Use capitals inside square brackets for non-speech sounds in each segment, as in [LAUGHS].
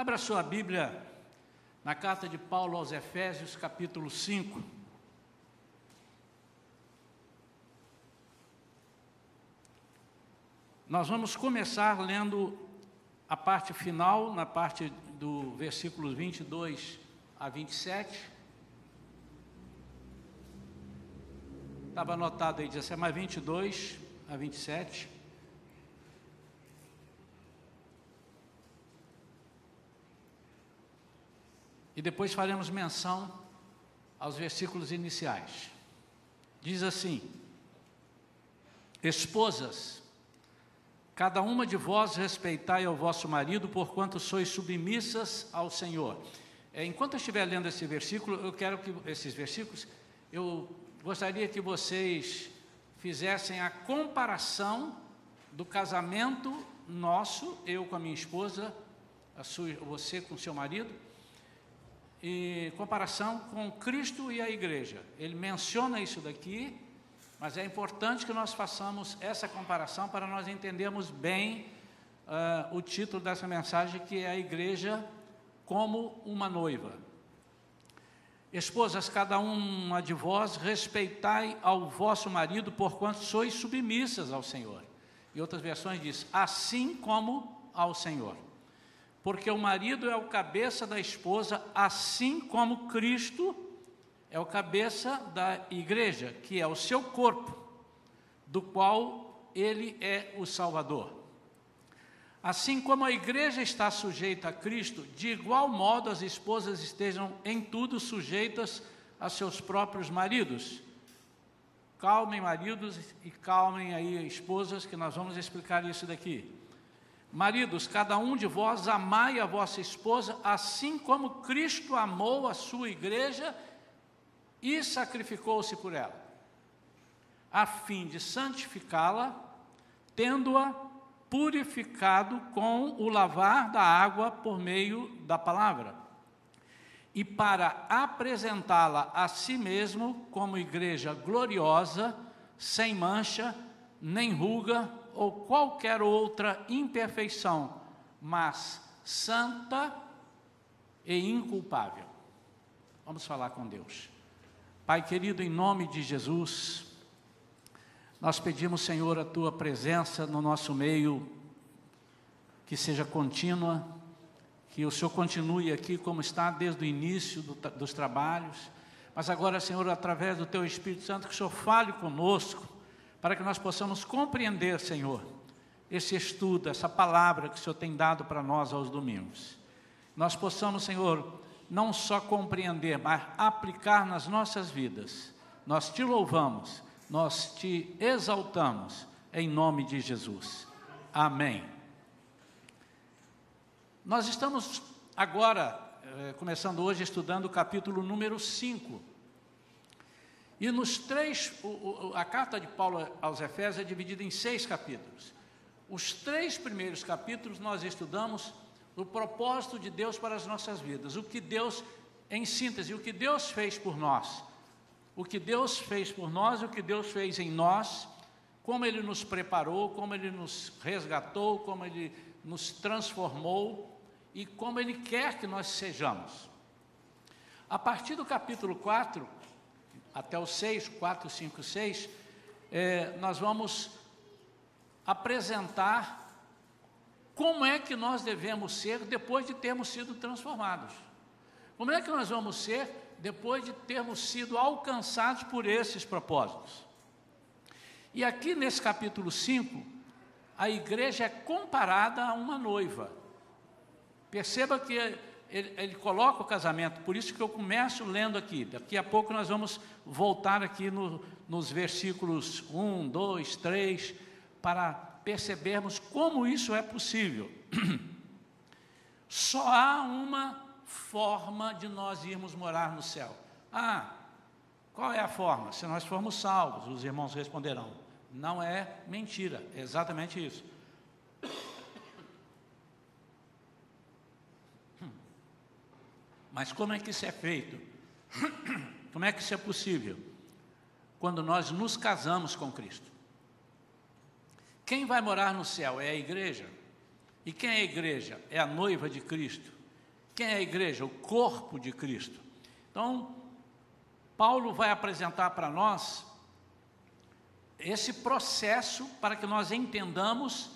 Abra sua Bíblia na carta de Paulo aos Efésios, capítulo 5. Nós vamos começar lendo a parte final, na parte do versículos 22 a 27. Estava anotado aí, 17, mais 22 a 27. E depois faremos menção aos versículos iniciais. Diz assim: Esposas, cada uma de vós respeitai ao vosso marido, porquanto sois submissas ao Senhor. É, enquanto eu estiver lendo esse versículo, eu quero que esses versículos, eu gostaria que vocês fizessem a comparação do casamento nosso, eu com a minha esposa, a sua, você com seu marido, e comparação com Cristo e a igreja. Ele menciona isso daqui, mas é importante que nós façamos essa comparação para nós entendermos bem uh, o título dessa mensagem, que é a igreja como uma noiva. Esposas, cada uma de vós, respeitai ao vosso marido, porquanto sois submissas ao Senhor. E outras versões diz, assim como ao Senhor. Porque o marido é o cabeça da esposa, assim como Cristo é o cabeça da igreja, que é o seu corpo, do qual ele é o Salvador. Assim como a igreja está sujeita a Cristo, de igual modo as esposas estejam em tudo sujeitas a seus próprios maridos. Calmem, maridos, e calmem aí, esposas, que nós vamos explicar isso daqui. Maridos, cada um de vós amai a vossa esposa, assim como Cristo amou a sua igreja e sacrificou-se por ela, a fim de santificá-la, tendo-a purificado com o lavar da água por meio da palavra, e para apresentá-la a si mesmo como igreja gloriosa, sem mancha, nem ruga ou qualquer outra imperfeição, mas santa e inculpável. Vamos falar com Deus. Pai querido, em nome de Jesus, nós pedimos, Senhor, a tua presença no nosso meio, que seja contínua, que o Senhor continue aqui como está desde o início do, dos trabalhos, mas agora, Senhor, através do teu Espírito Santo, que o Senhor fale conosco, para que nós possamos compreender, Senhor, esse estudo, essa palavra que o Senhor tem dado para nós aos domingos. Nós possamos, Senhor, não só compreender, mas aplicar nas nossas vidas. Nós te louvamos nós te exaltamos em nome de Jesus. Amém. Nós estamos agora, eh, começando hoje, estudando o capítulo número 5. E nos três, o, o, a carta de Paulo aos Efésios é dividida em seis capítulos. Os três primeiros capítulos nós estudamos o propósito de Deus para as nossas vidas, o que Deus, em síntese, o que Deus fez por nós o que Deus fez por nós, o que Deus fez em nós, como Ele nos preparou, como Ele nos resgatou, como Ele nos transformou e como Ele quer que nós sejamos. A partir do capítulo 4, até o 6, 4, 5, 6, é, nós vamos apresentar como é que nós devemos ser depois de termos sido transformados. Como é que nós vamos ser depois de termos sido alcançados por esses propósitos. E aqui nesse capítulo 5, a igreja é comparada a uma noiva. Perceba que ele, ele, coloca o casamento, por isso que eu começo lendo aqui. Daqui a pouco nós vamos voltar aqui no, nos versículos 1, 2, 3, para percebermos como isso é possível. [CLEARS THROAT] Só há uma forma de nós irmos morar no céu. Ah, qual é a forma? Se nós formos salvos, os irmãos responderão. Não é mentira, é exatamente isso. Mas como é que isso é feito? [CLEARS THROAT] Como é que isso é possível? Quando nós nos casamos com Cristo. Quem vai morar no céu é a igreja. E quem é a igreja? É a noiva de Cristo. Quem é a igreja? O corpo de Cristo. Então, Paulo vai apresentar para nós esse processo para que nós entendamos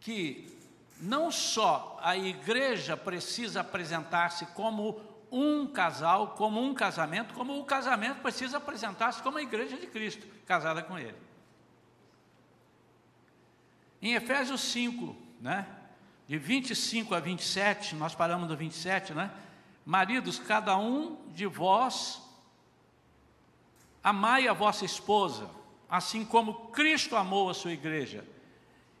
que não só a igreja precisa apresentar-se como um casal, como um casamento, como o casamento precisa apresentar-se como a igreja de Cristo, casada com ele. Em Efésios 5, né, de 25 a 27, nós paramos no 27, né? Maridos, cada um de vós amai a vossa esposa, assim como Cristo amou a sua igreja.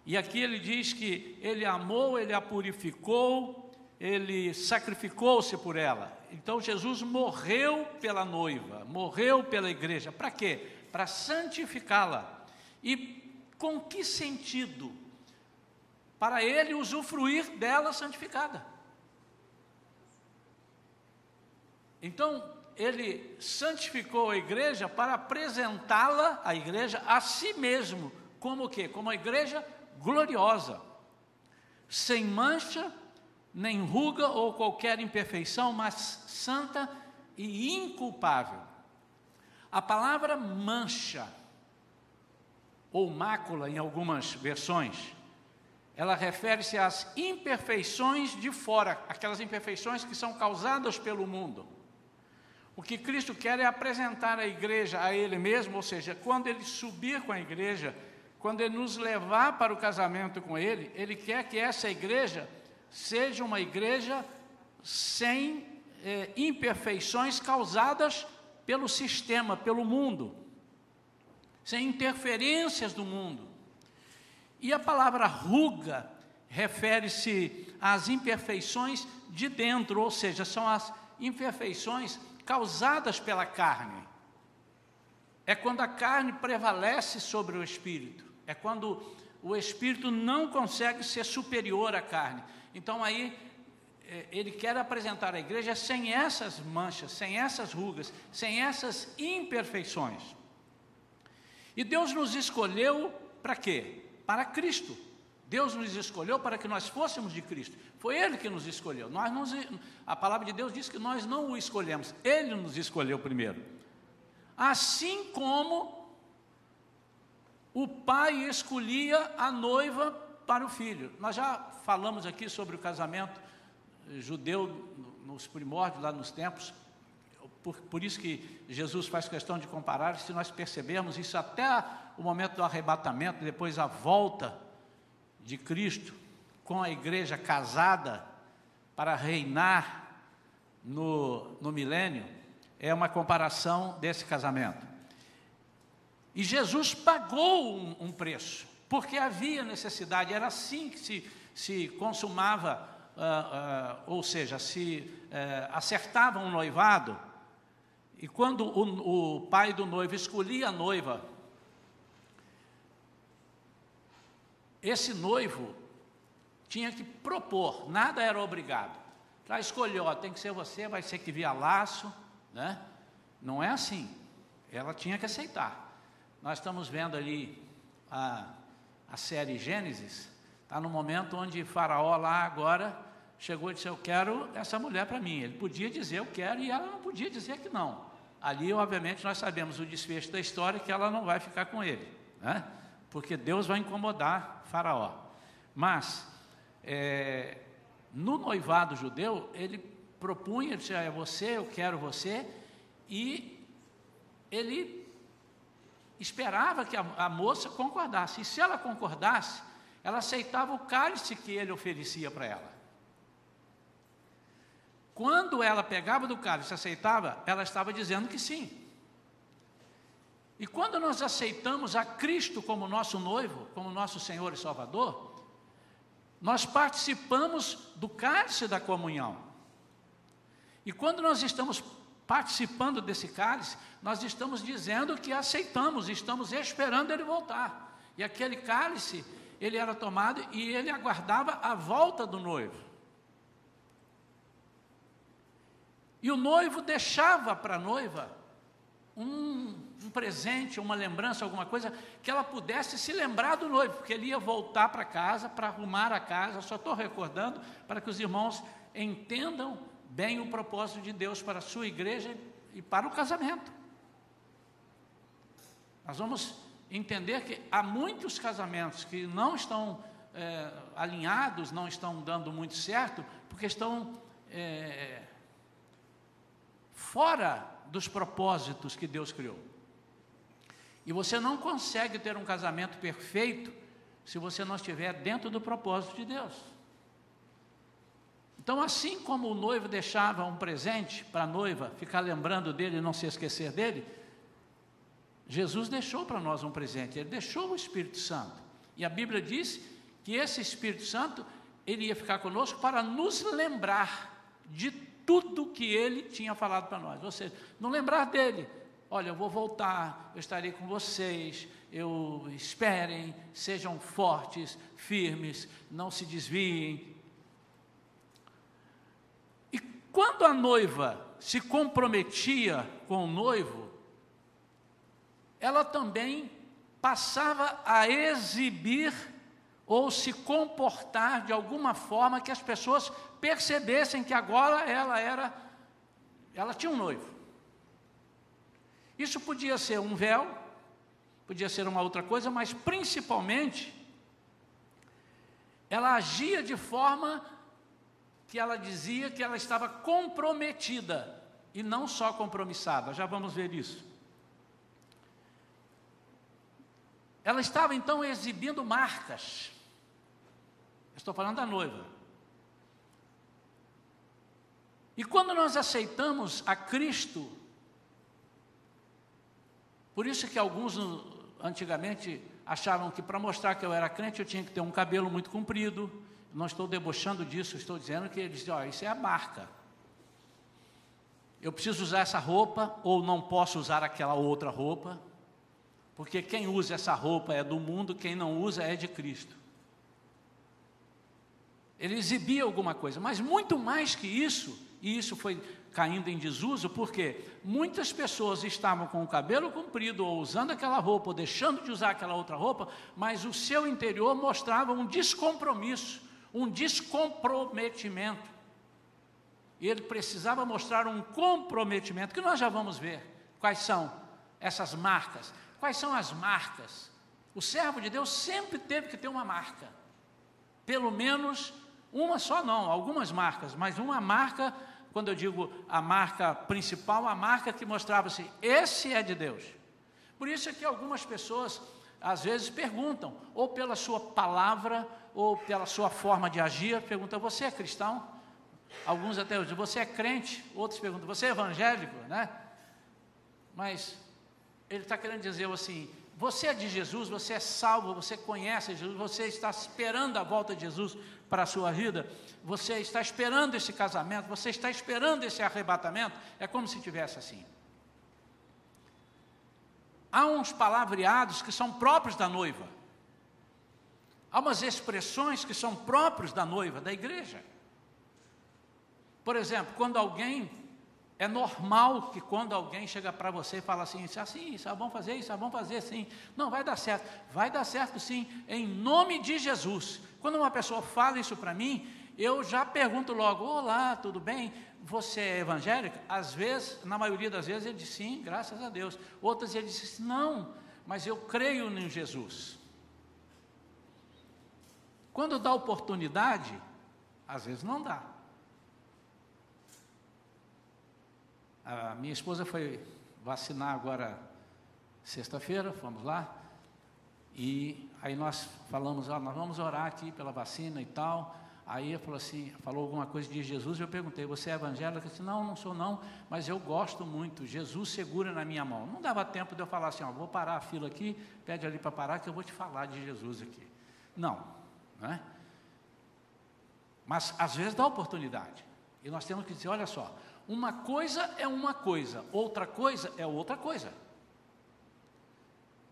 E aqui ele diz que ele amou, ele a purificou, ele sacrificou-se por ela. Então Jesus morreu pela noiva, morreu pela igreja. Para quê? Para santificá-la. E com que sentido? Para ele usufruir dela santificada. Então, ele santificou a igreja para apresentá-la, a igreja, a si mesmo, como o quê? Como a igreja gloriosa, sem mancha, nem ruga ou qualquer imperfeição, mas santa e inculpável. A palavra mancha, ou mácula em algumas versões, ela refere-se às imperfeições de fora, aquelas imperfeições que são causadas pelo mundo. O que Cristo quer é apresentar a igreja a Ele mesmo, ou seja, quando Ele subir com a igreja, quando Ele nos levar para o casamento com Ele, Ele quer que essa igreja seja uma igreja sem eh, imperfeições causadas pelo sistema, pelo mundo, sem interferências do mundo. E a palavra ruga refere-se às imperfeições de dentro, ou seja, são as imperfeições causadas pela carne. É quando a carne prevalece sobre o espírito, é quando o espírito não consegue ser superior à carne. Então aí é, ele quer apresentar a igreja sem essas manchas, sem essas rugas, sem essas imperfeições. E Deus nos escolheu para quê? Para Cristo. Deus nos escolheu para que nós fôssemos de Cristo. Foi Ele que nos escolheu. Nós nos, a palavra de Deus diz que nós não o escolhemos. Ele nos escolheu primeiro. Assim como o pai escolhia a noiva para o filho. Nós já falamos aqui sobre o casamento judeu nos primórdios, lá nos tempos. Por, por isso que Jesus faz questão de comparar. Se nós percebermos isso até o momento do arrebatamento, depois a volta de Cristo com a igreja casada para reinar no, no milênio, é uma comparação desse casamento. E Jesus pagou um, um preço porque havia necessidade, era assim que se, se consumava, uh, uh, ou seja, se uh, acertava um noivado, e quando o, o pai do noivo escolhia a noiva, esse noivo tinha que propor, nada era obrigado. Para escolher, ó, tem que ser você, vai ser que via laço, né? Não é assim. Ela tinha que aceitar. Nós estamos vendo ali a a série Gênesis, está no momento onde Faraó lá agora chegou e disse: Eu quero essa mulher para mim. Ele podia dizer eu quero e ela não podia dizer que não. Ali, obviamente, nós sabemos o desfecho da história que ela não vai ficar com ele, né? porque Deus vai incomodar Faraó. Mas, é, no noivado judeu, ele propunha, ele disse: É você, eu quero você, e ele esperava que a, a moça concordasse. E se ela concordasse, ela aceitava o cálice que ele oferecia para ela. Quando ela pegava do cálice e aceitava, ela estava dizendo que sim. E quando nós aceitamos a Cristo como nosso noivo, como nosso Senhor e Salvador, nós participamos do cálice da comunhão. E quando nós estamos participando desse cálice, nós estamos dizendo que aceitamos, estamos esperando ele voltar. E aquele cálice, ele era tomado e ele aguardava a volta do noivo. E o noivo deixava para a noiva um, um, presente, uma lembrança, alguma coisa, que ela pudesse se lembrar do noivo, porque ele ia voltar para casa, para arrumar a casa. Só estou recordando para que os irmãos entendam bem o propósito de Deus para a sua igreja e para o casamento. Nós vamos entender que há muitos casamentos que não estão é, alinhados, não estão dando muito certo, porque estão é, fora dos propósitos que Deus criou. E você não consegue ter um casamento perfeito se você não estiver dentro do propósito de Deus. Então, assim como o noivo deixava um presente para a noiva ficar lembrando dele e não se esquecer dele, Jesus deixou para nós um presente, ele deixou o Espírito Santo. E a Bíblia diz que esse Espírito Santo, ele ia ficar conosco para nos lembrar de tudo que ele tinha falado para nós. Ou seja, não lembrar dele. Olha, eu vou voltar, eu estarei com vocês, eu esperem, sejam fortes, firmes, não se desviem. E quando a noiva se comprometia com o noivo, ela também passava a exibir ou se comportar de alguma forma que as pessoas percebessem que agora ela era, ela tinha um noivo. Isso podia ser um véu, podia ser uma outra coisa, mas principalmente ela agia de forma que ela dizia que ela estava comprometida e não só compromissada. Já vamos ver isso. Ela estava então exibindo marcas. Estou falando da noiva. E quando nós aceitamos a Cristo, por isso que alguns antigamente achavam que para mostrar que eu era crente eu tinha que ter um cabelo muito comprido. Não estou debochando disso, estou dizendo que eles dizem, ó, isso é a marca. Eu preciso usar essa roupa ou não posso usar aquela outra roupa. Porque quem usa essa roupa é do mundo, quem não usa é de Cristo. Ele exibia alguma coisa, mas muito mais que isso, e isso foi caindo em desuso, porque muitas pessoas estavam com o cabelo comprido, ou usando aquela roupa, ou deixando de usar aquela outra roupa, mas o seu interior mostrava um descompromisso, um descomprometimento. E ele precisava mostrar um comprometimento, que nós já vamos ver quais são essas marcas. Quais são as marcas? O servo de Deus sempre teve que ter uma marca. Pelo menos uma só não, algumas marcas, mas uma marca, quando eu digo a marca principal, a marca que mostrava assim, esse é de Deus. Por isso é que algumas pessoas às vezes perguntam, ou pela sua palavra, ou pela sua forma de agir, perguntam, você é cristão? Alguns até dizem, você é crente? Outros perguntam, você é evangélico, né? Mas ele está querendo dizer assim: você é de Jesus, você é salvo, você conhece Jesus, você está esperando a volta de Jesus para a sua vida, você está esperando esse casamento, você está esperando esse arrebatamento, é como se tivesse assim. Há uns palavreados que são próprios da noiva, há umas expressões que são próprios da noiva, da igreja. Por exemplo, quando alguém é normal que quando alguém chega para você e fala assim, isso é assim, isso é bom fazer, isso é bom fazer, sim. Não, vai dar certo. Vai dar certo sim, em nome de Jesus. Quando uma pessoa fala isso para mim, eu já pergunto logo, olá, tudo bem? Você é evangélico? Às vezes, na maioria das vezes, ele diz sim, graças a Deus. Outras ele diz não, mas eu creio em Jesus. Quando dá oportunidade, às vezes não dá. A minha esposa foi vacinar agora sexta-feira, fomos lá. E aí nós falamos, ah, nós vamos orar aqui pela vacina e tal. Aí ele falou assim, falou alguma coisa de Jesus, eu perguntei, você é evangélico? Eu disse, não, não sou não, mas eu gosto muito, Jesus segura na minha mão. Não dava tempo de eu falar assim, ó, vou parar a fila aqui, pede ali para parar que eu vou te falar de Jesus aqui. Não, né? Mas às vezes dá oportunidade. E nós temos que dizer, olha só, uma coisa é uma coisa, outra coisa é outra coisa.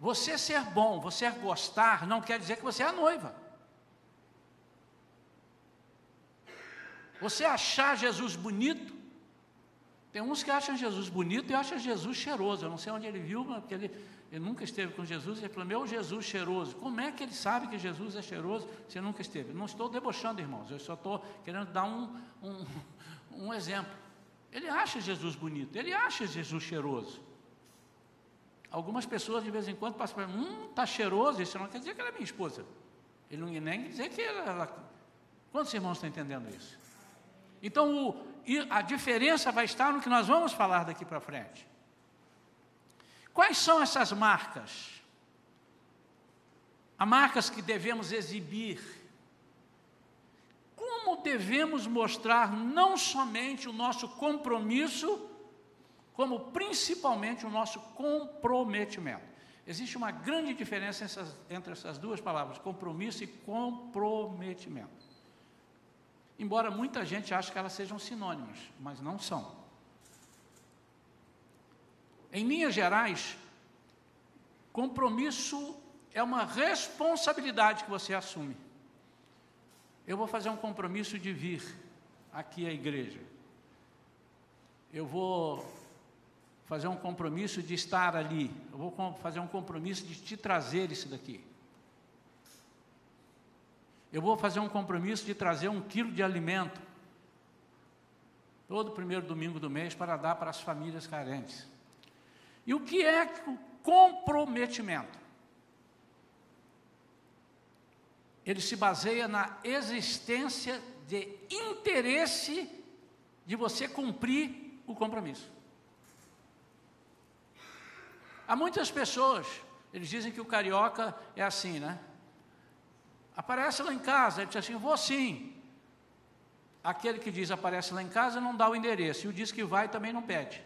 Você ser bom, você gostar, não quer dizer que você é a noiva. Você achar Jesus bonito, Tem uns que acham Jesus bonito e acham Jesus cheiroso. Eu não sei onde ele viu, porque ele, ele nunca esteve com Jesus. Ele falou: Meu Jesus cheiroso. Como é que ele sabe que Jesus é cheiroso se nunca esteve? Não estou debochando, irmãos. Eu só estou querendo dar um, um, [LAUGHS] um exemplo. Ele acha Jesus bonito. Ele acha Jesus cheiroso. Algumas pessoas de vez em quando passam para mim: Hum, está cheiroso. Isso não quer dizer que ela é minha esposa. Ele não nem dizer que ela, ela. Quantos irmãos estão entendendo isso? Então, o, a diferença vai estar no que nós vamos falar daqui para frente. Quais são essas marcas? Há marcas que devemos exibir. Como devemos mostrar não somente o nosso compromisso, como principalmente o nosso comprometimento. Existe uma grande diferença entre essas duas palavras, compromisso e comprometimento. Embora muita gente ache que elas sejam sinônimas, mas não são. Em linhas gerais, compromisso é uma responsabilidade que você assume. Eu vou fazer um compromisso de vir aqui à igreja. Eu vou fazer um compromisso de estar ali. Eu vou fazer um compromisso de te trazer isso daqui. Eu vou fazer um compromisso de trazer um quilo de alimento todo primeiro domingo do mês para dar para as famílias carentes. E o que é o comprometimento? Ele se baseia na existência de interesse de você cumprir o compromisso. Há muitas pessoas, eles dizem que o carioca é assim, né? Aparece lá em casa, ele diz assim, vou sim. Aquele que diz aparece lá em casa não dá o endereço, e o diz que vai também não pede.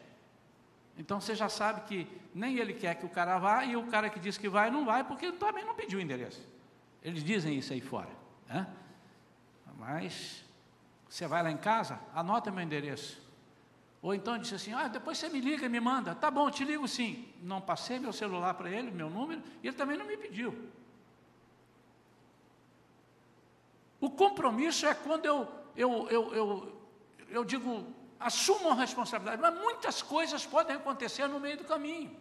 Então você já sabe que nem ele quer que o cara vá, e o cara que diz que vai não vai, porque também não pediu o endereço. Eles dizem isso aí fora. Né? Mas você vai lá em casa, anota meu endereço. Ou então disse assim: ah, depois você me liga e me manda. Tá bom, te ligo sim. Não passei meu celular para ele, meu número, e ele também não me pediu. O compromisso é quando eu, eu, eu, eu, eu digo, assumo a responsabilidade, mas muitas coisas podem acontecer no meio do caminho.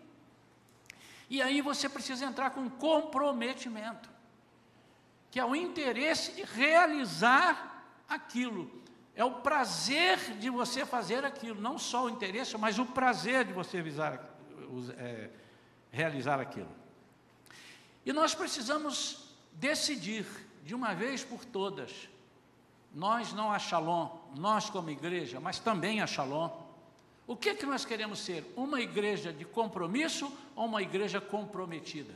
E aí você precisa entrar com comprometimento, que é o interesse de realizar aquilo. É o prazer de você fazer aquilo, não só o interesse, mas o prazer de você visar, é, realizar aquilo. E nós precisamos decidir de uma vez por todas, nós não a Shalom, nós como igreja, mas também a Shalom, o que, que nós queremos ser? Uma igreja de compromisso ou uma igreja comprometida?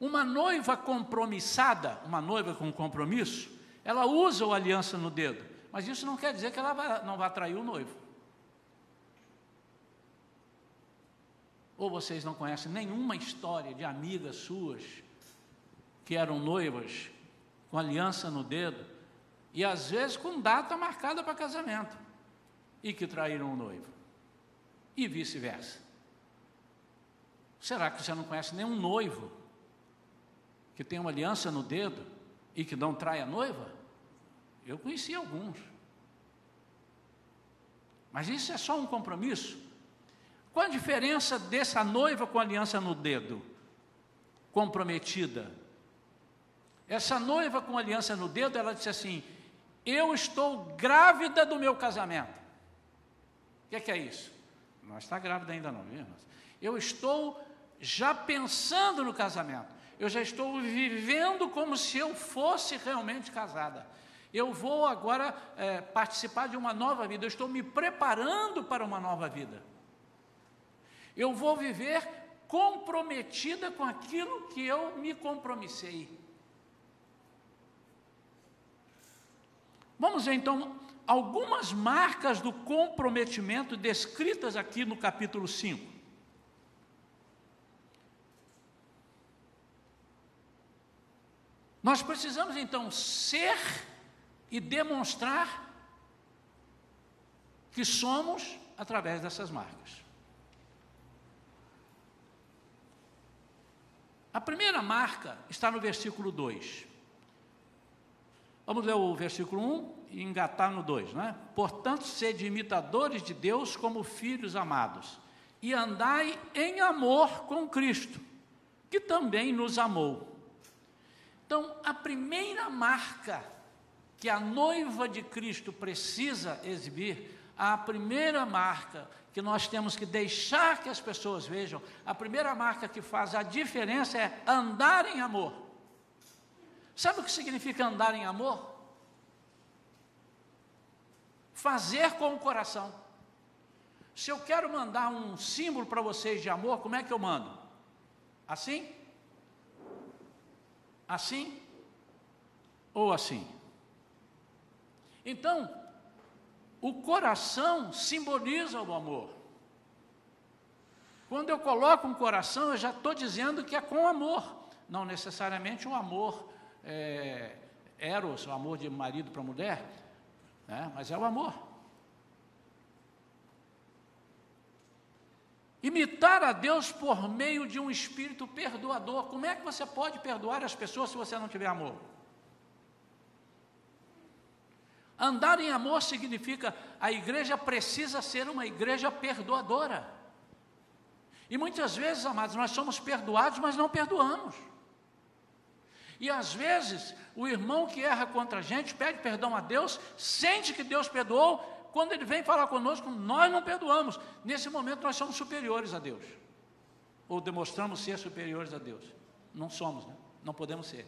Uma noiva compromissada, uma noiva com compromisso, ela usa o aliança no dedo, mas isso não quer dizer que ela não vai atrair o noivo. Ou vocês não conhecem nenhuma história de amigas suas que eram noivas, com aliança no dedo, e às vezes com data marcada para casamento, e que traíram o noivo, e vice-versa. Será que você não conhece nenhum noivo que tem uma aliança no dedo e que não trai a noiva? Eu conheci alguns. Mas isso é só um compromisso? Qual a diferença dessa noiva com aliança no dedo? Comprometida essa noiva com aliança no dedo, ela disse assim: Eu estou grávida do meu casamento. O que é, que é isso? Não está grávida ainda, não, viu, Eu estou já pensando no casamento. Eu já estou vivendo como se eu fosse realmente casada. Eu vou agora é, participar de uma nova vida. Eu estou me preparando para uma nova vida. Eu vou viver comprometida com aquilo que eu me compromissei. Vamos ver então algumas marcas do comprometimento descritas aqui no capítulo 5. Nós precisamos então ser e demonstrar que somos através dessas marcas. A primeira marca está no versículo 2. Vamos ler o versículo 1 e engatar no 2, não é? Portanto, sede imitadores de Deus como filhos amados, e andai em amor com Cristo, que também nos amou. Então, a primeira marca que a noiva de Cristo precisa exibir, a primeira marca que nós temos que deixar que as pessoas vejam, a primeira marca que faz a diferença é andar em amor. Sabe o que significa andar em amor? Fazer com o coração. Se eu quero mandar um símbolo para vocês de amor, como é que eu mando? Assim? Assim? Ou assim? Então, o coração simboliza o amor. Quando eu coloco um coração, eu já estou dizendo que é com amor, não necessariamente um amor é, eros, o amor de marido para mulher, né? mas é o amor. Imitar a Deus por meio de um espírito perdoador. Como é que você pode perdoar as pessoas se você não tiver amor? Andar em amor significa a igreja precisa ser uma igreja perdoadora. E muitas vezes, amados, nós somos perdoados, mas não perdoamos. E às vezes, o irmão que erra contra a gente pede perdão a Deus, sente que Deus perdoou, quando ele vem falar conosco, nós não perdoamos. Nesse momento, nós somos superiores a Deus. Ou demonstramos ser superiores a Deus. Não somos, né? não podemos ser.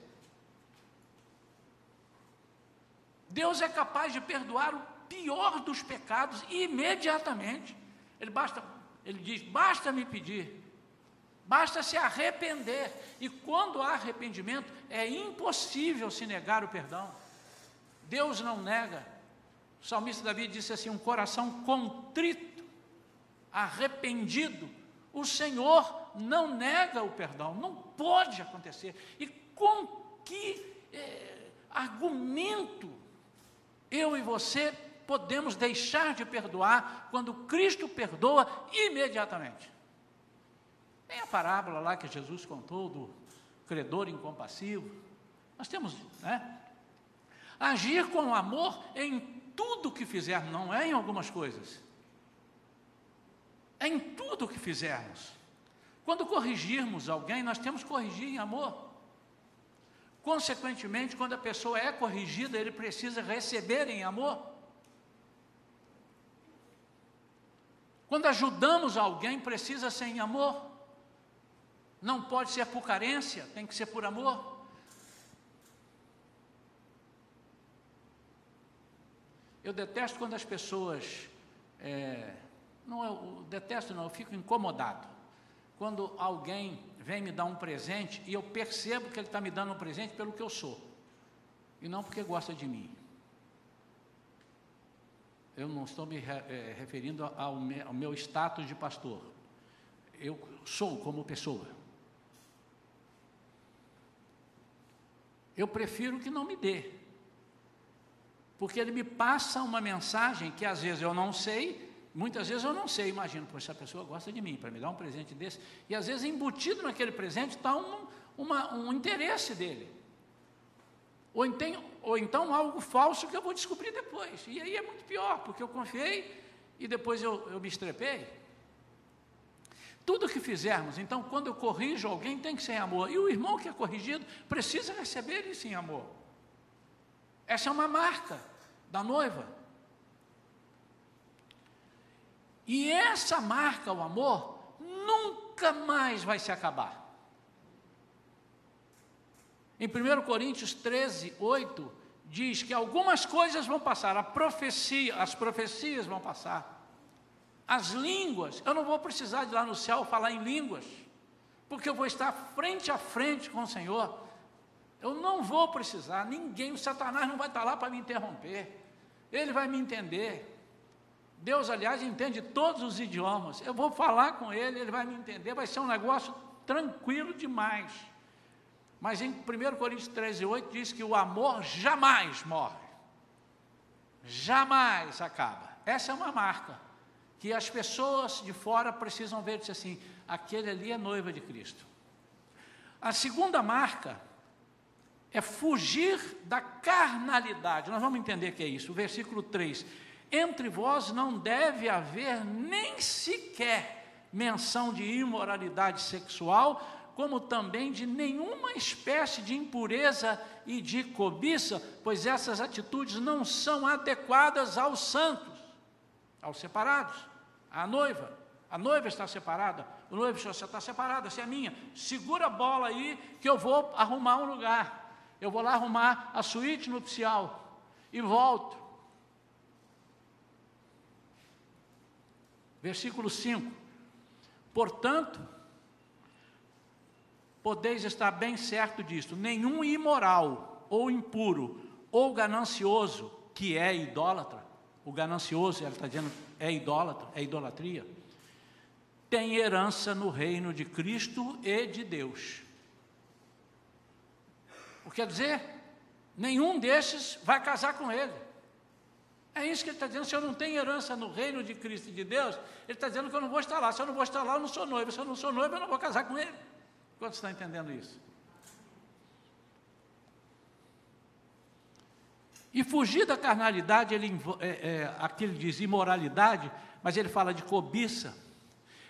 Deus é capaz de perdoar o pior dos pecados imediatamente. Ele basta, ele diz: "Basta me pedir". Basta se arrepender. E quando há arrependimento, é impossível se negar o perdão. Deus não nega. O salmista Davi disse assim: um coração contrito, arrependido, o Senhor não nega o perdão. Não pode acontecer. E com que eh, argumento eu e você podemos deixar de perdoar quando Cristo perdoa imediatamente. Tem a parábola lá que Jesus contou do credor incompassivo. Nós temos, né? Agir com amor em tudo que fizermos, não é em algumas coisas. É em tudo que fizermos. Quando corrigirmos alguém, nós temos que corrigir em amor. Consequentemente, quando a pessoa é corrigida, ele precisa receber em amor. Quando ajudamos alguém, precisa ser em amor. Não pode ser por carência, tem que ser por amor. Eu detesto quando as pessoas. É, não, eu detesto, não, eu fico incomodado. Quando alguém vem me dar um presente e eu percebo que ele está me dando um presente pelo que eu sou e não porque gosta de mim. Eu não estou me é, referindo ao meu, ao meu status de pastor. Eu sou como pessoa. Eu prefiro que não me dê. Porque ele me passa uma mensagem que às vezes eu não sei Muitas vezes eu não sei, imagino, poxa, essa pessoa gosta de mim, para me dar um presente desse. E às vezes embutido naquele presente está um, uma, um interesse dele. Ou então, ou então algo falso que eu vou descobrir depois. E aí é muito pior, porque eu confiei e depois eu, eu me estrepei. Tudo que fizermos, então, quando eu corrijo alguém, tem que ser em amor. E o irmão que é corrigido precisa receber isso em amor. Essa é uma marca da noiva. E essa marca, o amor, nunca mais vai se acabar. Em 1 Coríntios 13, 8, diz que algumas coisas vão passar, a profecia, as profecias vão passar. As línguas, eu não vou precisar de lá no céu falar em línguas, porque eu vou estar frente a frente com o Senhor. Eu não vou precisar, ninguém, o Satanás não vai estar lá para me interromper. Ele vai me entender. Deus, aliás, entende todos os idiomas. Eu vou falar com ele, ele vai me entender, vai ser um negócio tranquilo demais. Mas em 1 Coríntios 13, 8 diz que o amor jamais morre, jamais acaba. Essa é uma marca que as pessoas de fora precisam ver dizer assim: aquele ali é noiva de Cristo. A segunda marca é fugir da carnalidade. Nós vamos entender que é isso. O versículo 3: Entre vós não deve haver nem sequer menção de imoralidade sexual, como também de nenhuma espécie de impureza e de cobiça, pois essas atitudes não são adequadas aos santos, aos separados, à noiva. A noiva está separada, o noivo está separado, essa é a minha. Segura a bola aí que eu vou arrumar um lugar. Eu vou lá arrumar a suíte nupcial e volto. Versículo 5. Portanto, podeis estar bem certo disto: nenhum imoral, ou impuro, ou ganancioso, que é idólatra, o ganancioso, ela está dizendo, é idólatra, é idolatria, tem herança no reino de Cristo e de Deus. O que quer dizer? Nenhum desses vai casar com ele. É isso que ele está dizendo. Se eu não tenho herança no reino de Cristo e de Deus, ele está dizendo que eu não vou estar lá. Se eu não vou estar lá, eu não sou noivo. Se eu não sou noivo, eu não vou casar com ele. Quantos estão entendendo isso? E fugir da carnalidade, ele, é, é, aqui ele diz imoralidade, mas ele fala de cobiça,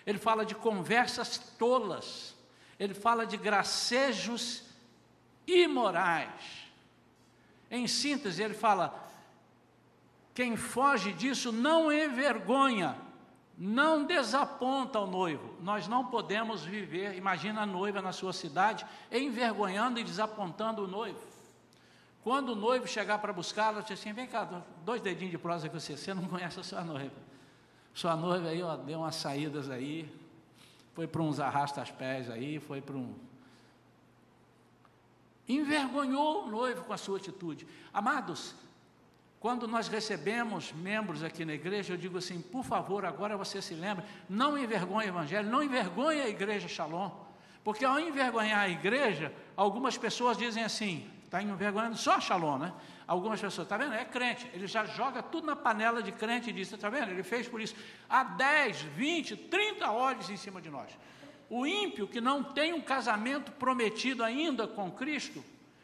ele fala de conversas tolas, ele fala de gracejos imorais. Em síntese, ele fala: quem foge disso não envergonha não desaponta o noivo. Nós não podemos viver, imagina a noiva na sua cidade, envergonhando e desapontando o noivo. Quando o noivo chegar para buscá-la, diz assim: vem cá, dois dedinhos de prosa com você, você não [LAUGHS] conhece a sua noiva. Sua noiva aí, ó, deu umas saídas aí, foi para uns arrasta-pés aí, foi para um. Envergonhou o noivo com a sua atitude. Amados, quando nós recebemos membros aqui na igreja, eu digo assim: por favor, agora você se lembra, não envergonhe o evangelho, não envergonhe a igreja Shalom, porque ao envergonhar a igreja, algumas pessoas dizem assim: está envergonhando só Shalom, né? Algumas pessoas, está vendo? É crente, ele já joga tudo na panela de crente e diz: está vendo? Ele fez por isso. Há 10, 20, 30 olhos em cima de nós. O ímpio que não tem um casamento prometido ainda com Cristo,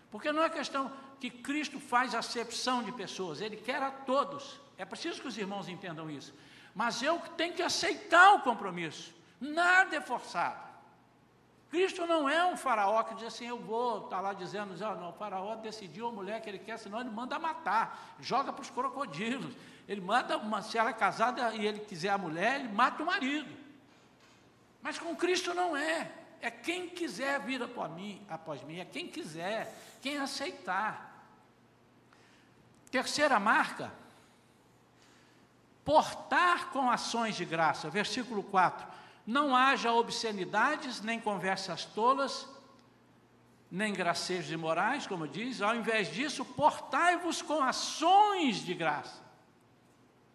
porque não é questão, que Cristo faz acepção de pessoas, Ele quer a todos. É preciso que os irmãos entendam isso. Mas eu tenho que aceitar o compromisso, nada é forçado. Cristo não é um faraó que diz assim, eu vou, estar tá lá dizendo, oh, não, o faraó decidiu a mulher que ele quer, senão ele manda matar, joga para os crocodilos. Ele manda, uma, se ela é casada e ele quiser a mulher, ele mata o marido. Mas com Cristo não é. É quem quiser vir após mim, após mim, é quem quiser, quem aceitar. Terceira marca, portar com ações de graça. Versículo 4: Não haja obscenidades, nem conversas tolas, nem gracejos imorais, como diz, ao invés disso, portai-vos com ações de graça.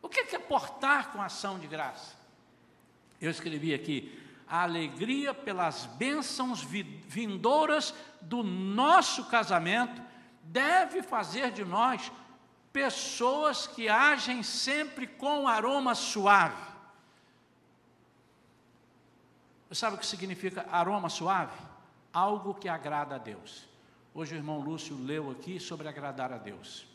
O que é portar com ação de graça? Eu escrevi aqui, a alegria pelas bênçãos vindouras do nosso casamento deve fazer de nós pessoas que agem sempre com aroma suave. Sabe o que significa aroma suave? Algo que agrada a Deus. Hoje o irmão Lúcio leu aqui sobre agradar a Deus.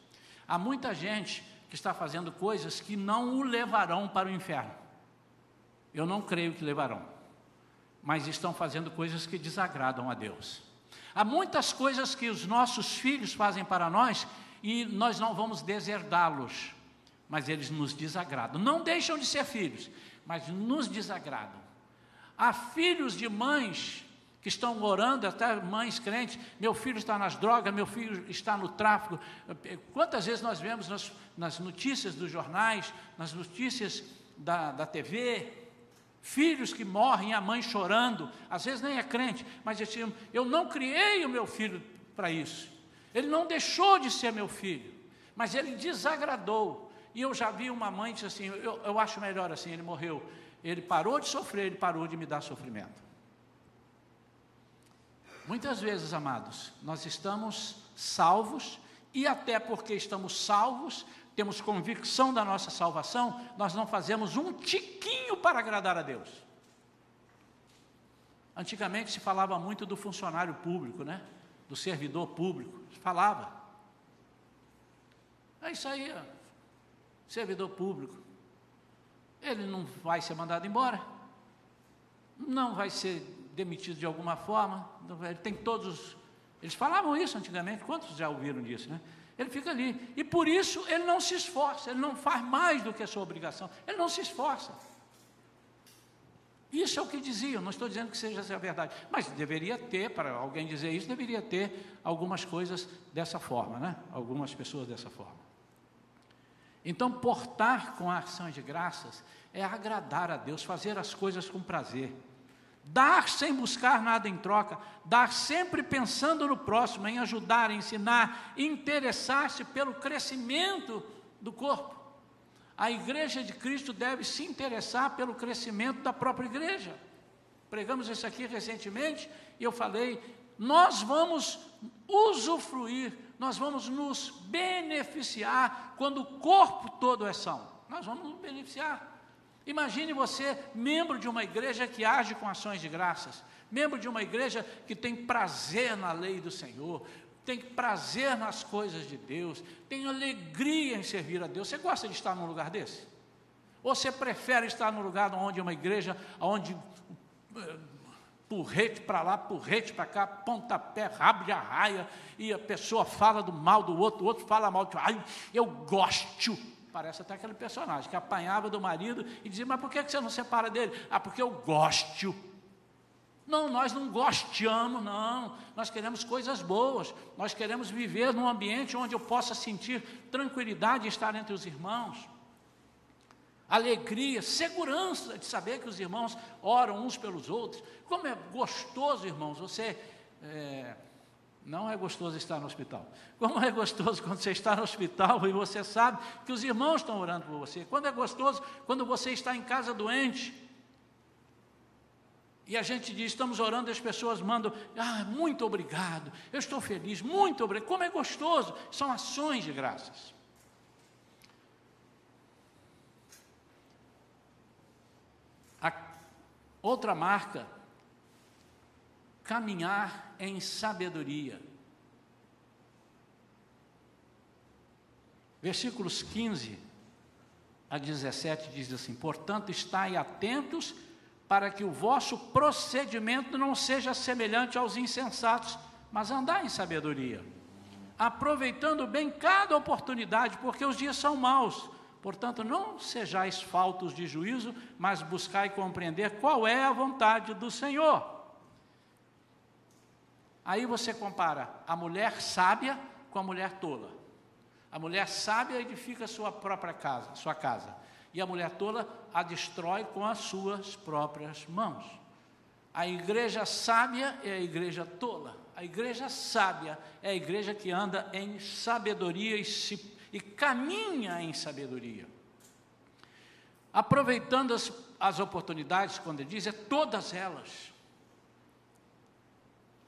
Há muita gente que está fazendo coisas que não o levarão para o inferno. Eu não creio que levarão, mas estão fazendo coisas que desagradam a Deus. Há muitas coisas que os nossos filhos fazem para nós e nós não vamos deserdá-los, mas eles nos desagradam. Não deixam de ser filhos, mas nos desagradam. Há filhos de mães que estão orando, até mães crentes, meu filho está nas drogas, meu filho está no tráfico. Quantas vezes nós vemos nas, nas notícias dos jornais, nas notícias da, da TV, filhos que morrem, a mãe chorando, às vezes nem é crente, mas assim, eu não criei o meu filho para isso. Ele não deixou de ser meu filho, mas ele desagradou. E eu já vi uma mãe que disse assim: eu, eu acho melhor assim, ele morreu. Ele parou de sofrer, ele parou de me dar sofrimento. Muitas vezes, amados, nós estamos salvos, e até porque estamos salvos, temos convicção da nossa salvação, nós não fazemos um tiquinho para agradar a Deus. Antigamente se falava muito do funcionário público, né? do servidor público. Falava. É isso aí, ó. Servidor público. Ele não vai ser mandado embora, não vai ser demitido de alguma forma, ele tem todos. Eles falavam isso antigamente, quantos já ouviram disso, né? Ele fica ali. E por isso ele não se esforça, ele não faz mais do que a sua obrigação, ele não se esforça. Isso é o que diziam, não estou dizendo que seja a verdade, mas deveria ter, para alguém dizer isso, deveria ter algumas coisas dessa forma, né? Algumas pessoas dessa forma. Então, portar com ações de graças é agradar a Deus, fazer as coisas com prazer. Dar sem buscar nada em troca, dar sempre pensando no próximo, em ajudar, ensinar, interessar-se pelo crescimento do corpo. A igreja de Cristo deve se interessar pelo crescimento da própria igreja. Pregamos isso aqui recentemente e eu falei: nós vamos usufruir, nós vamos nos beneficiar quando o corpo todo é são. Nós vamos nos beneficiar. Imagine você, membro de uma igreja que age com ações de graças, membro de uma igreja que tem prazer na lei do Senhor, tem prazer nas coisas de Deus, tem alegria em servir a Deus. Você gosta de estar num lugar desse? Ou você prefere estar num lugar onde uma igreja, onde eh, porrete para lá, porrete para cá, pontapé, rabo de arraia, e a pessoa fala do mal do outro, o outro fala mal de ai, eu gosto. Parece até aquele personagem que apanhava do marido e dizia, mas por que você não separa dele? Ah, porque eu gosto. Não, nós não gostamos, não. Nós queremos coisas boas. Nós queremos viver num ambiente onde eu possa sentir tranquilidade de estar entre os irmãos. Alegria, segurança de saber que os irmãos oram uns pelos outros. Como é gostoso, irmãos, você. É, não é gostoso estar no hospital. Como é gostoso quando você está no hospital e você sabe que os irmãos estão orando por você. Quando é gostoso quando você está em casa doente e a gente diz, estamos orando, e as pessoas mandam, ah, muito obrigado, eu estou feliz, muito obrigado. Como é gostoso, são ações de graças. Outra marca, caminhar em sabedoria. Versículos 15 a 17 diz assim: Portanto, estai atentos para que o vosso procedimento não seja semelhante aos insensatos, mas andar em sabedoria, aproveitando bem cada oportunidade, porque os dias são maus. Portanto, não sejais faltos de juízo, mas buscai compreender qual é a vontade do Senhor. Aí você compara a mulher sábia com a mulher tola. A mulher sábia edifica sua própria casa, sua casa e a mulher tola a destrói com as suas próprias mãos. A igreja sábia é a igreja tola. A igreja sábia é a igreja que anda em sabedoria e, se, e caminha em sabedoria. Aproveitando as, as oportunidades, quando ele diz, é todas elas.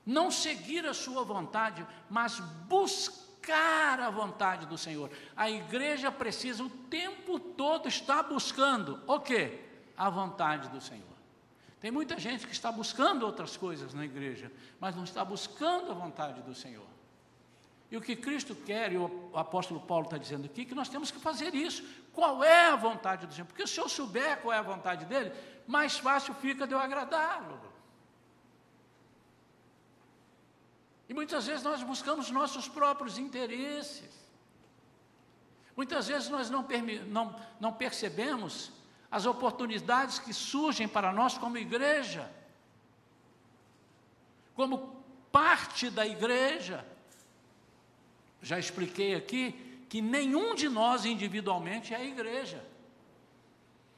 Não seguir a sua vontade, mas buscar a vontade do Senhor. A igreja precisa o tempo todo estar buscando o quê? A vontade do Senhor. Tem muita gente que está buscando outras coisas na igreja, mas não está buscando a vontade do Senhor. E o que Cristo quer, e o apóstolo Paulo está dizendo aqui, que nós temos que fazer isso. Qual é a vontade do Senhor? Porque se eu souber qual é a vontade dele, mais fácil fica de eu agradá-lo. E muitas vezes nós buscamos nossos próprios interesses. Muitas vezes nós não, não, não percebemos as oportunidades que surgem para nós como igreja, como parte da igreja. Já expliquei aqui que nenhum de nós individualmente é igreja.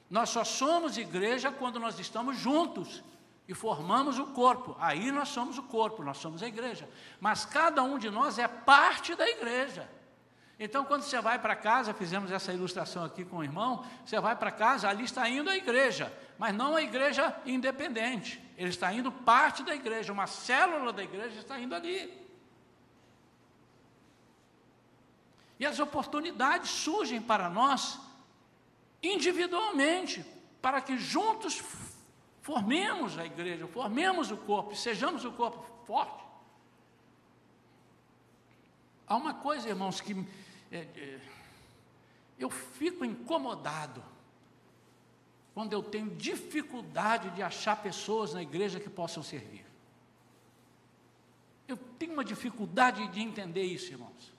Nós só somos igreja quando nós estamos juntos e formamos o corpo. Aí nós somos o corpo, nós somos a igreja. Mas cada um de nós é parte da igreja. Então, quando você vai para casa, fizemos essa ilustração aqui com o irmão, você vai para casa, ali está indo a igreja, mas não a igreja independente. Ele está indo parte da igreja, uma célula da igreja está indo ali. E as oportunidades surgem para nós individualmente, para que juntos Formemos a igreja, formemos o corpo, sejamos o corpo forte. Há uma coisa, irmãos, que é, é, eu fico incomodado quando eu tenho dificuldade de achar pessoas na igreja que possam servir. Eu tenho uma dificuldade de entender isso, irmãos.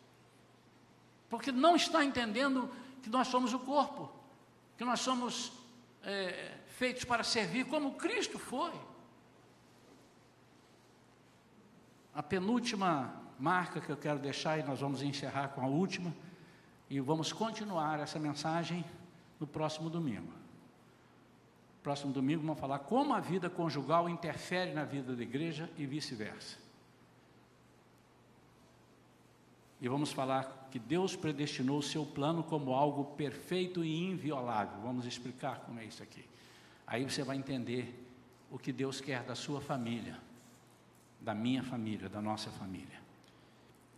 Porque não está entendendo que nós somos o corpo, que nós somos é, feitos para servir como Cristo foi. A penúltima marca que eu quero deixar, e nós vamos encerrar com a última, e vamos continuar essa mensagem no próximo domingo. Próximo domingo vamos falar como a vida conjugal interfere na vida da igreja e vice-versa. E vamos falar que Deus predestinou o seu plano como algo perfeito e inviolável. Vamos explicar como é isso aqui. Aí você vai entender o que Deus quer da sua família, da minha família, da nossa família.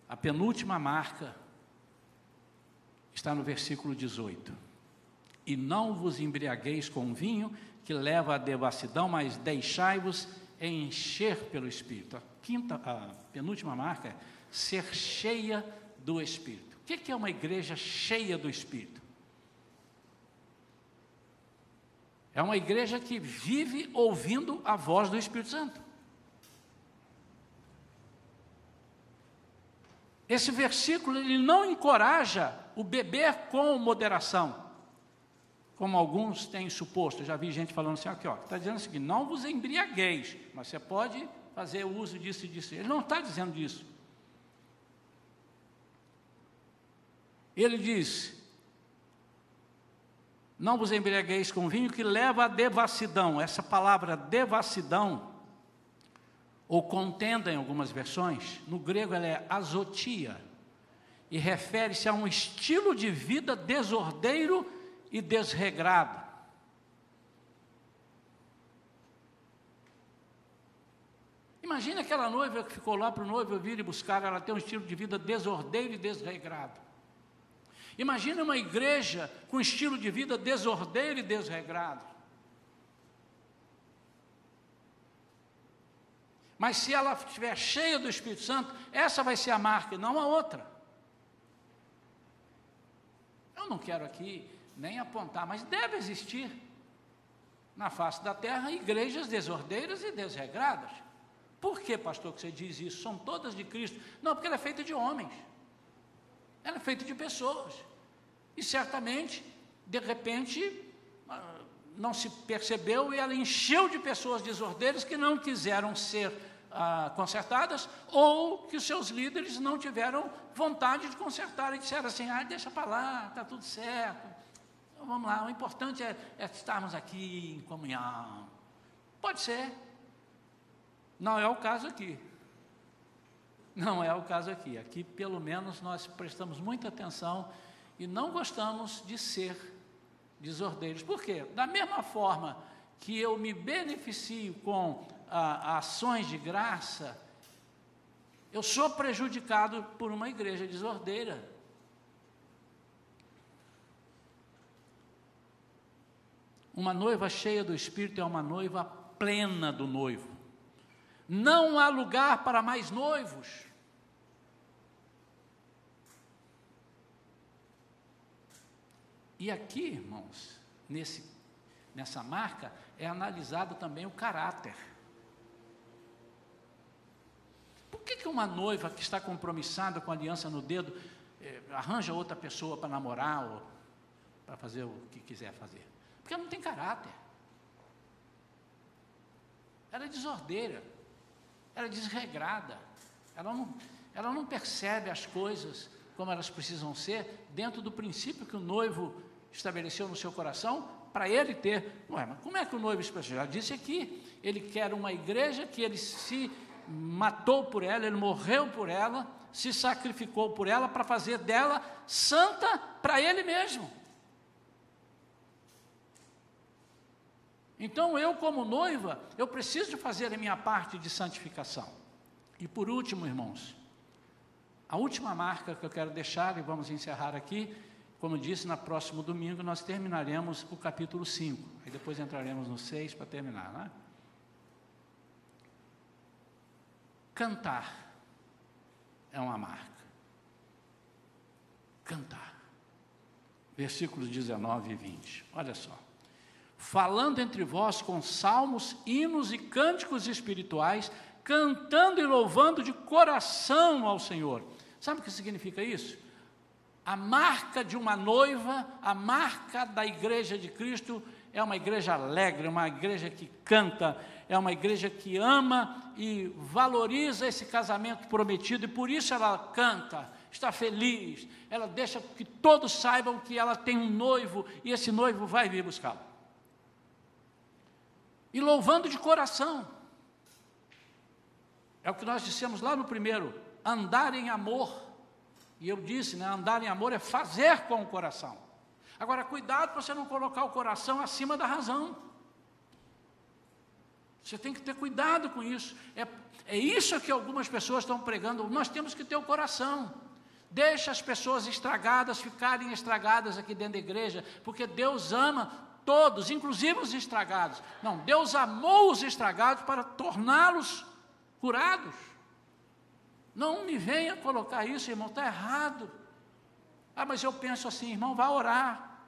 A penúltima marca está no versículo 18. E não vos embriagueis com vinho que leva à devassidão, mas deixai-vos encher pelo Espírito. A quinta, a penúltima marca é ser cheia do Espírito. O que é uma igreja cheia do Espírito? É uma igreja que vive ouvindo a voz do Espírito Santo. Esse versículo ele não encoraja o beber com moderação, como alguns têm suposto. Já vi gente falando assim, aqui, ó, está dizendo o seguinte, não vos embriagueis, mas você pode fazer uso disso e disso. Ele não está dizendo isso. Ele diz: Não vos embriagueis com vinho que leva à devassidão. Essa palavra devassidão ou contenda em algumas versões, no grego ela é azotia, e refere-se a um estilo de vida desordeiro e desregrado. Imagina aquela noiva que ficou lá para o noivo vir e buscar, ela tem um estilo de vida desordeiro e desregrado. Imagina uma igreja com estilo de vida desordeiro e desregrado. Mas se ela estiver cheia do Espírito Santo, essa vai ser a marca e não a outra. Eu não quero aqui nem apontar, mas deve existir na face da terra igrejas desordeiras e desregradas. Por que, pastor, que você diz isso? São todas de Cristo? Não, porque ela é feita de homens. Ela é feita de pessoas. E certamente, de repente, ah, não se percebeu e ela encheu de pessoas desordeiras que não quiseram ser ah, consertadas ou que os seus líderes não tiveram vontade de consertar e disseram assim: ah, deixa para lá, está tudo certo. Então, vamos lá, o importante é, é estarmos aqui em comunhão. Pode ser. Não é o caso aqui. Não é o caso aqui. Aqui, pelo menos, nós prestamos muita atenção e não gostamos de ser desordeiros. Por quê? Da mesma forma que eu me beneficio com ah, ações de graça, eu sou prejudicado por uma igreja desordeira. Uma noiva cheia do Espírito é uma noiva plena do noivo. Não há lugar para mais noivos. E aqui, irmãos, nesse, nessa marca, é analisado também o caráter. Por que, que uma noiva que está compromissada com a aliança no dedo eh, arranja outra pessoa para namorar ou para fazer o que quiser fazer? Porque ela não tem caráter. Ela é desordeira, ela é desregrada, ela não, ela não percebe as coisas como elas precisam ser, dentro do princípio que o noivo estabeleceu no seu coração para ele ter. Ué, mas como é que o noivo expressou? Já disse aqui, ele quer uma igreja que ele se matou por ela, ele morreu por ela, se sacrificou por ela para fazer dela santa para ele mesmo. Então eu, como noiva, eu preciso fazer a minha parte de santificação. E por último, irmãos, a última marca que eu quero deixar, e vamos encerrar aqui, como disse, na próximo domingo nós terminaremos o capítulo 5. Aí depois entraremos no 6 para terminar, né? Cantar é uma marca. cantar. Versículos 19 e 20. Olha só. Falando entre vós com salmos, hinos e cânticos espirituais, cantando e louvando de coração ao Senhor. Sabe o que significa isso? A marca de uma noiva, a marca da igreja de Cristo é uma igreja alegre, uma igreja que canta, é uma igreja que ama e valoriza esse casamento prometido e por isso ela canta, está feliz, ela deixa que todos saibam que ela tem um noivo e esse noivo vai vir buscá-la. E louvando de coração. É o que nós dissemos lá no primeiro, andar em amor. E eu disse, né, andar em amor é fazer com o coração. Agora, cuidado para você não colocar o coração acima da razão. Você tem que ter cuidado com isso. É, é isso que algumas pessoas estão pregando. Nós temos que ter o coração. Deixa as pessoas estragadas ficarem estragadas aqui dentro da igreja, porque Deus ama todos, inclusive os estragados. Não, Deus amou os estragados para torná-los curados. Não me venha colocar isso, irmão, está errado. Ah, mas eu penso assim, irmão, vá orar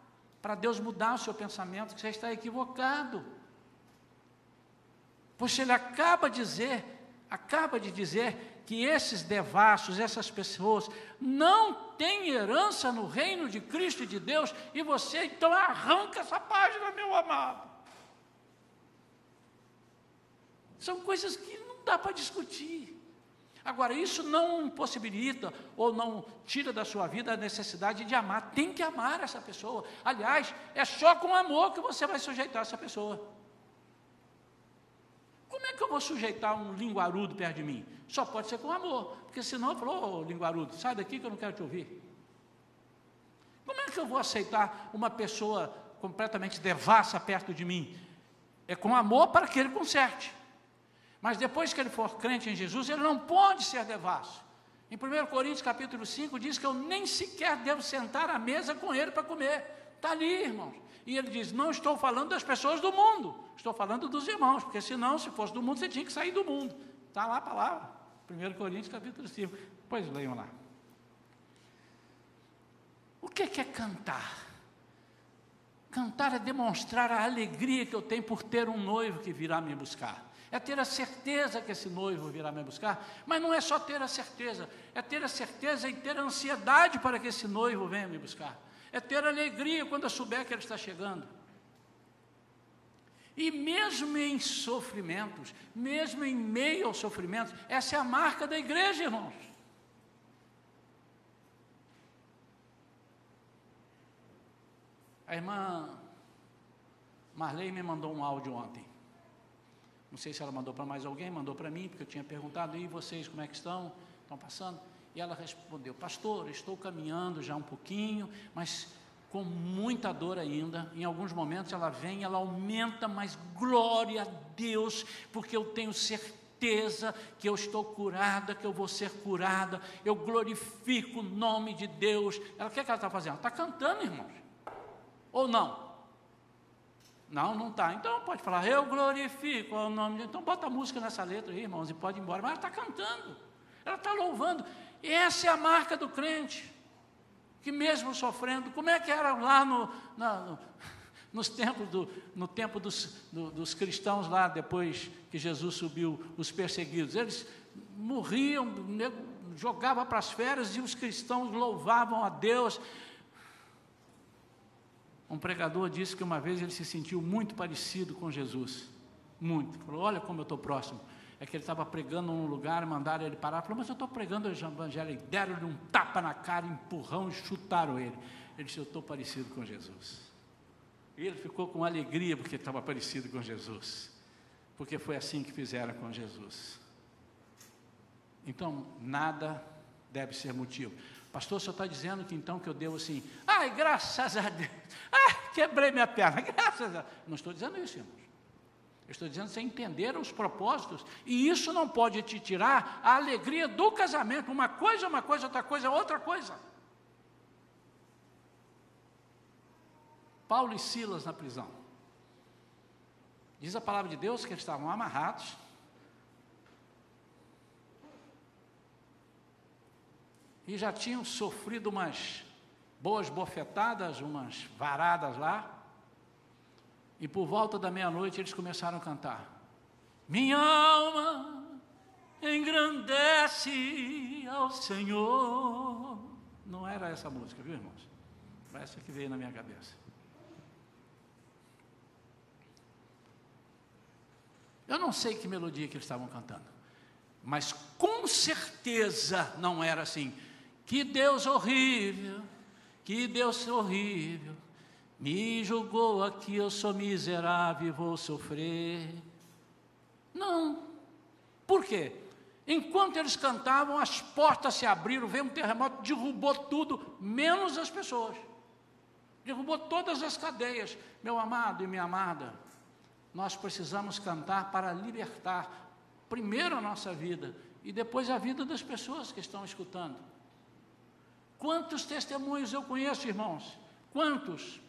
para Deus mudar o seu pensamento, que você está equivocado. Pois ele acaba de dizer, acaba de dizer que esses devassos, essas pessoas, não têm herança no reino de Cristo e de Deus, e você então arranca essa página, meu amado. São coisas que não dá para discutir. Agora, isso não possibilita ou não tira da sua vida a necessidade de amar. Tem que amar essa pessoa. Aliás, é só com amor que você vai sujeitar essa pessoa. Como é que eu vou sujeitar um linguarudo perto de mim? Só pode ser com amor, porque senão eu falo, oh, linguarudo, sai daqui que eu não quero te ouvir. Como é que eu vou aceitar uma pessoa completamente devassa perto de mim? É com amor para que ele conserte. Mas depois que ele for crente em Jesus, ele não pode ser devasso. Em 1 Coríntios capítulo 5 diz que eu nem sequer devo sentar à mesa com ele para comer. Está ali, irmãos. E ele diz: Não estou falando das pessoas do mundo, estou falando dos irmãos, porque senão, se fosse do mundo, você tinha que sair do mundo. Está lá a palavra. 1 Coríntios capítulo 5. Pois leiam lá. O que é cantar? Cantar é demonstrar a alegria que eu tenho por ter um noivo que virá me buscar é ter a certeza que esse noivo virá me buscar, mas não é só ter a certeza, é ter a certeza e ter a ansiedade para que esse noivo venha me buscar, é ter alegria quando eu souber que ele está chegando. E mesmo em sofrimentos, mesmo em meio aos sofrimentos, essa é a marca da igreja, irmãos. A irmã Marley me mandou um áudio ontem. Não sei se ela mandou para mais alguém, mandou para mim, porque eu tinha perguntado, e vocês como é que estão? Estão passando? E ela respondeu, pastor, estou caminhando já um pouquinho, mas com muita dor ainda. Em alguns momentos ela vem, ela aumenta, mas glória a Deus, porque eu tenho certeza que eu estou curada, que eu vou ser curada. Eu glorifico o nome de Deus. Ela o que, é que ela está fazendo? Está cantando, irmãos. Ou não? Não, não está. Então pode falar, eu glorifico o nome de Então bota a música nessa letra aí, irmãos, e pode ir embora. Mas ela está cantando, ela está louvando. Essa é a marca do crente, que mesmo sofrendo, como é que era lá no, na, no [LAUGHS] nos tempos do, no tempo dos, do, dos cristãos lá, depois que Jesus subiu, os perseguidos, eles morriam, jogavam para as feras e os cristãos louvavam a Deus, um pregador disse que uma vez ele se sentiu muito parecido com Jesus. Muito. Falou: Olha como eu estou próximo. É que ele estava pregando num lugar, mandaram ele parar. Falou: Mas eu estou pregando o evangelho. E deram-lhe um tapa na cara, empurrão e chutaram ele. Ele disse: Eu estou parecido com Jesus. E ele ficou com alegria porque estava parecido com Jesus. Porque foi assim que fizeram com Jesus. Então, nada deve ser motivo. Pastor, o senhor está dizendo que então que eu devo assim, ai, graças a Deus, ai, quebrei minha perna, [LAUGHS] graças a Deus. Não estou dizendo isso, irmãos. Eu estou dizendo você entender os propósitos, e isso não pode te tirar a alegria do casamento. Uma coisa é uma coisa, outra coisa é outra coisa. Paulo e Silas na prisão. Diz a palavra de Deus que eles estavam amarrados, e já tinham sofrido umas boas bofetadas, umas varadas lá. E por volta da meia-noite eles começaram a cantar. Minha alma engrandece ao Senhor. Não era essa música, viu, irmãos? Essa que veio na minha cabeça. Eu não sei que melodia que eles estavam cantando, mas com certeza não era assim. Que Deus horrível, que Deus horrível, me julgou aqui, eu sou miserável e vou sofrer. Não. Por quê? Enquanto eles cantavam, as portas se abriram, veio um terremoto, derrubou tudo, menos as pessoas. Derrubou todas as cadeias. Meu amado e minha amada, nós precisamos cantar para libertar primeiro a nossa vida e depois a vida das pessoas que estão escutando. Quantos testemunhos eu conheço, irmãos? Quantos?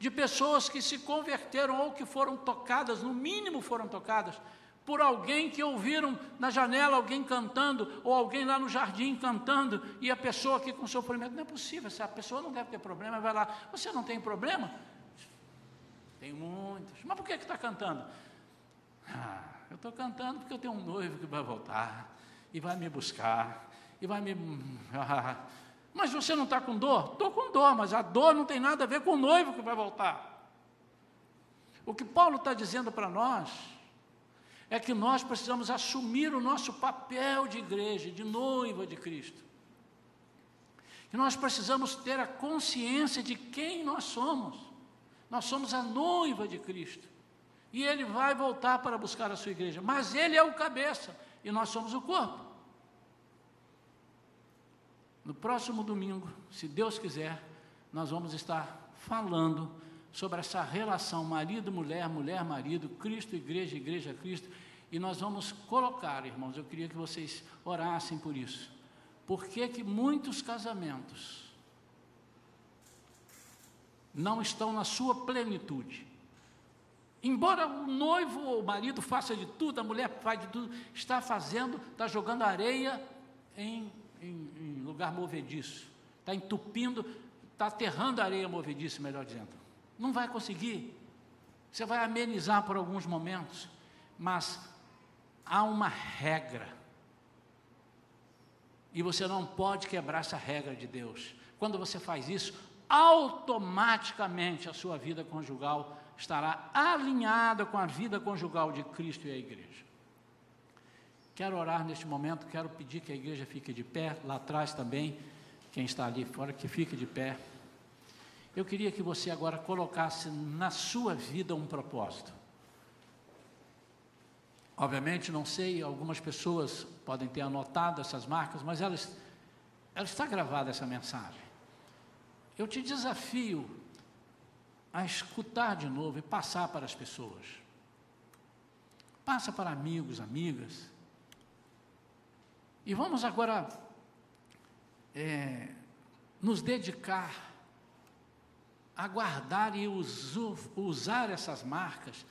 De pessoas que se converteram ou que foram tocadas, no mínimo foram tocadas, por alguém que ouviram na janela alguém cantando, ou alguém lá no jardim cantando, e a pessoa aqui com sofrimento, não é possível, essa pessoa não deve ter problema, vai lá, você não tem problema? Tem muitos. Mas por que está cantando? Ah, eu estou cantando porque eu tenho um noivo que vai voltar e vai me buscar e vai me. [LAUGHS] Mas você não está com dor? Estou com dor, mas a dor não tem nada a ver com o noivo que vai voltar. O que Paulo está dizendo para nós é que nós precisamos assumir o nosso papel de igreja, de noiva de Cristo. Que nós precisamos ter a consciência de quem nós somos. Nós somos a noiva de Cristo. E ele vai voltar para buscar a sua igreja. Mas ele é o cabeça e nós somos o corpo. No próximo domingo, se Deus quiser, nós vamos estar falando sobre essa relação marido-mulher, mulher-marido, Cristo-igreja, igreja-Cristo. E nós vamos colocar, irmãos, eu queria que vocês orassem por isso. Por que, que muitos casamentos não estão na sua plenitude. Embora o noivo ou o marido faça de tudo, a mulher faz de tudo, está fazendo, está jogando areia em, em, em lugar movediço, está entupindo, está aterrando a areia movediça, melhor dizendo. Não vai conseguir. Você vai amenizar por alguns momentos, mas há uma regra. E você não pode quebrar essa regra de Deus. Quando você faz isso, automaticamente a sua vida conjugal estará alinhada com a vida conjugal de Cristo e a igreja. Quero orar neste momento, quero pedir que a igreja fique de pé, lá atrás também, quem está ali fora, que fique de pé. Eu queria que você agora colocasse na sua vida um propósito. Obviamente, não sei, algumas pessoas podem ter anotado essas marcas, mas elas, ela está gravada essa mensagem. Eu te desafio a escutar de novo e passar para as pessoas. Passa para amigos, amigas. E vamos agora é, nos dedicar a guardar e usar essas marcas,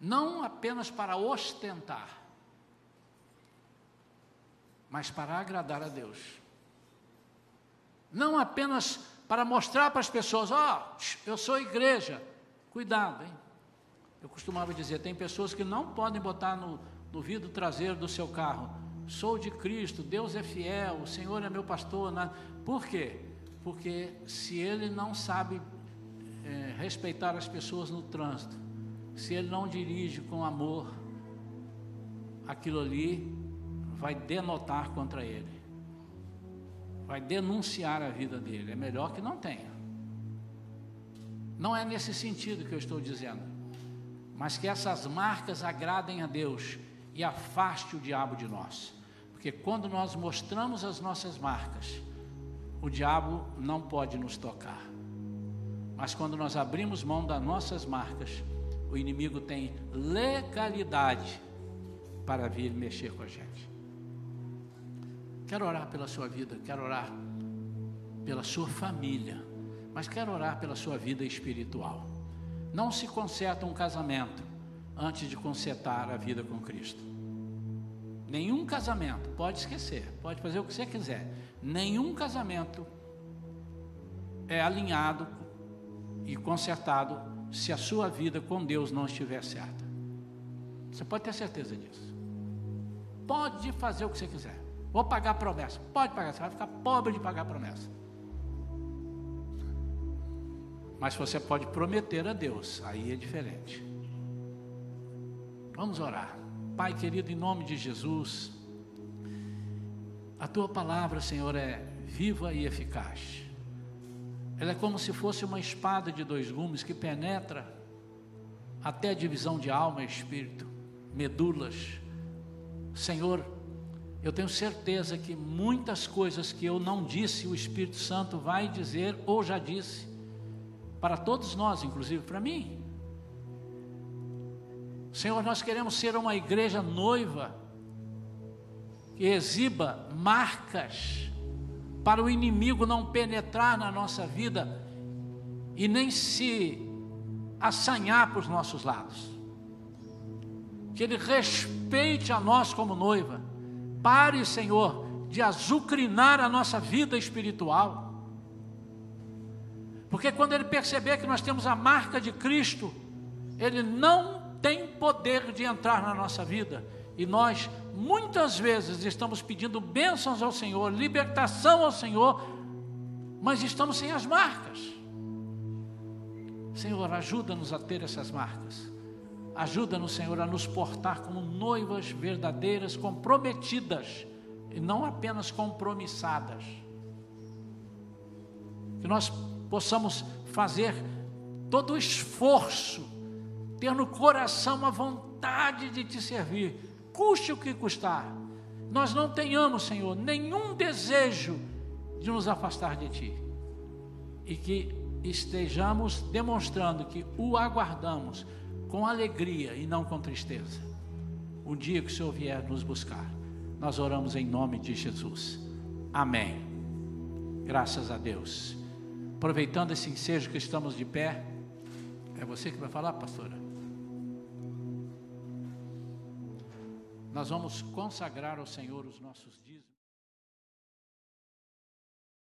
não apenas para ostentar, mas para agradar a Deus não apenas para mostrar para as pessoas, ó, oh, eu sou igreja. Cuidado, hein? Eu costumava dizer, tem pessoas que não podem botar no, no vidro traseiro do seu carro, sou de Cristo, Deus é fiel, o Senhor é meu pastor. Né? Por quê? Porque se ele não sabe é, respeitar as pessoas no trânsito, se ele não dirige com amor, aquilo ali vai denotar contra ele vai denunciar a vida dele. É melhor que não tenha. Não é nesse sentido que eu estou dizendo, mas que essas marcas agradem a Deus e afaste o diabo de nós. Porque quando nós mostramos as nossas marcas, o diabo não pode nos tocar. Mas quando nós abrimos mão das nossas marcas, o inimigo tem legalidade para vir mexer com a gente. Quero orar pela sua vida, quero orar pela sua família, mas quero orar pela sua vida espiritual. Não se conserta um casamento antes de consertar a vida com Cristo. Nenhum casamento, pode esquecer, pode fazer o que você quiser. Nenhum casamento é alinhado e consertado se a sua vida com Deus não estiver certa. Você pode ter certeza disso. Pode fazer o que você quiser. Vou pagar promessa. Pode pagar, você vai ficar pobre de pagar promessa. Mas você pode prometer a Deus, aí é diferente. Vamos orar. Pai querido, em nome de Jesus, a tua palavra, Senhor, é viva e eficaz. Ela é como se fosse uma espada de dois gumes que penetra até a divisão de alma e espírito, medulas. Senhor, eu tenho certeza que muitas coisas que eu não disse, o Espírito Santo vai dizer ou já disse, para todos nós, inclusive para mim. Senhor, nós queremos ser uma igreja noiva que exiba marcas para o inimigo não penetrar na nossa vida e nem se assanhar para os nossos lados. Que ele respeite a nós como noiva. Pare, Senhor, de azucrinar a nossa vida espiritual. Porque quando ele perceber que nós temos a marca de Cristo, ele não tem poder de entrar na nossa vida. E nós, muitas vezes, estamos pedindo bênçãos ao Senhor, libertação ao Senhor, mas estamos sem as marcas. Senhor, ajuda-nos a ter essas marcas. Ajuda-nos, Senhor, a nos portar como noivas verdadeiras, comprometidas, e não apenas compromissadas. Que nós possamos fazer todo o esforço ter no coração a vontade de te servir, custe o que custar. Nós não tenhamos, Senhor, nenhum desejo de nos afastar de Ti. E que estejamos demonstrando que o aguardamos com alegria e não com tristeza. O dia que o Senhor vier nos buscar, nós oramos em nome de Jesus. Amém. Graças a Deus. Aproveitando esse ensejo que estamos de pé, é você que vai falar, pastora? Nós vamos consagrar ao Senhor os nossos dízimos.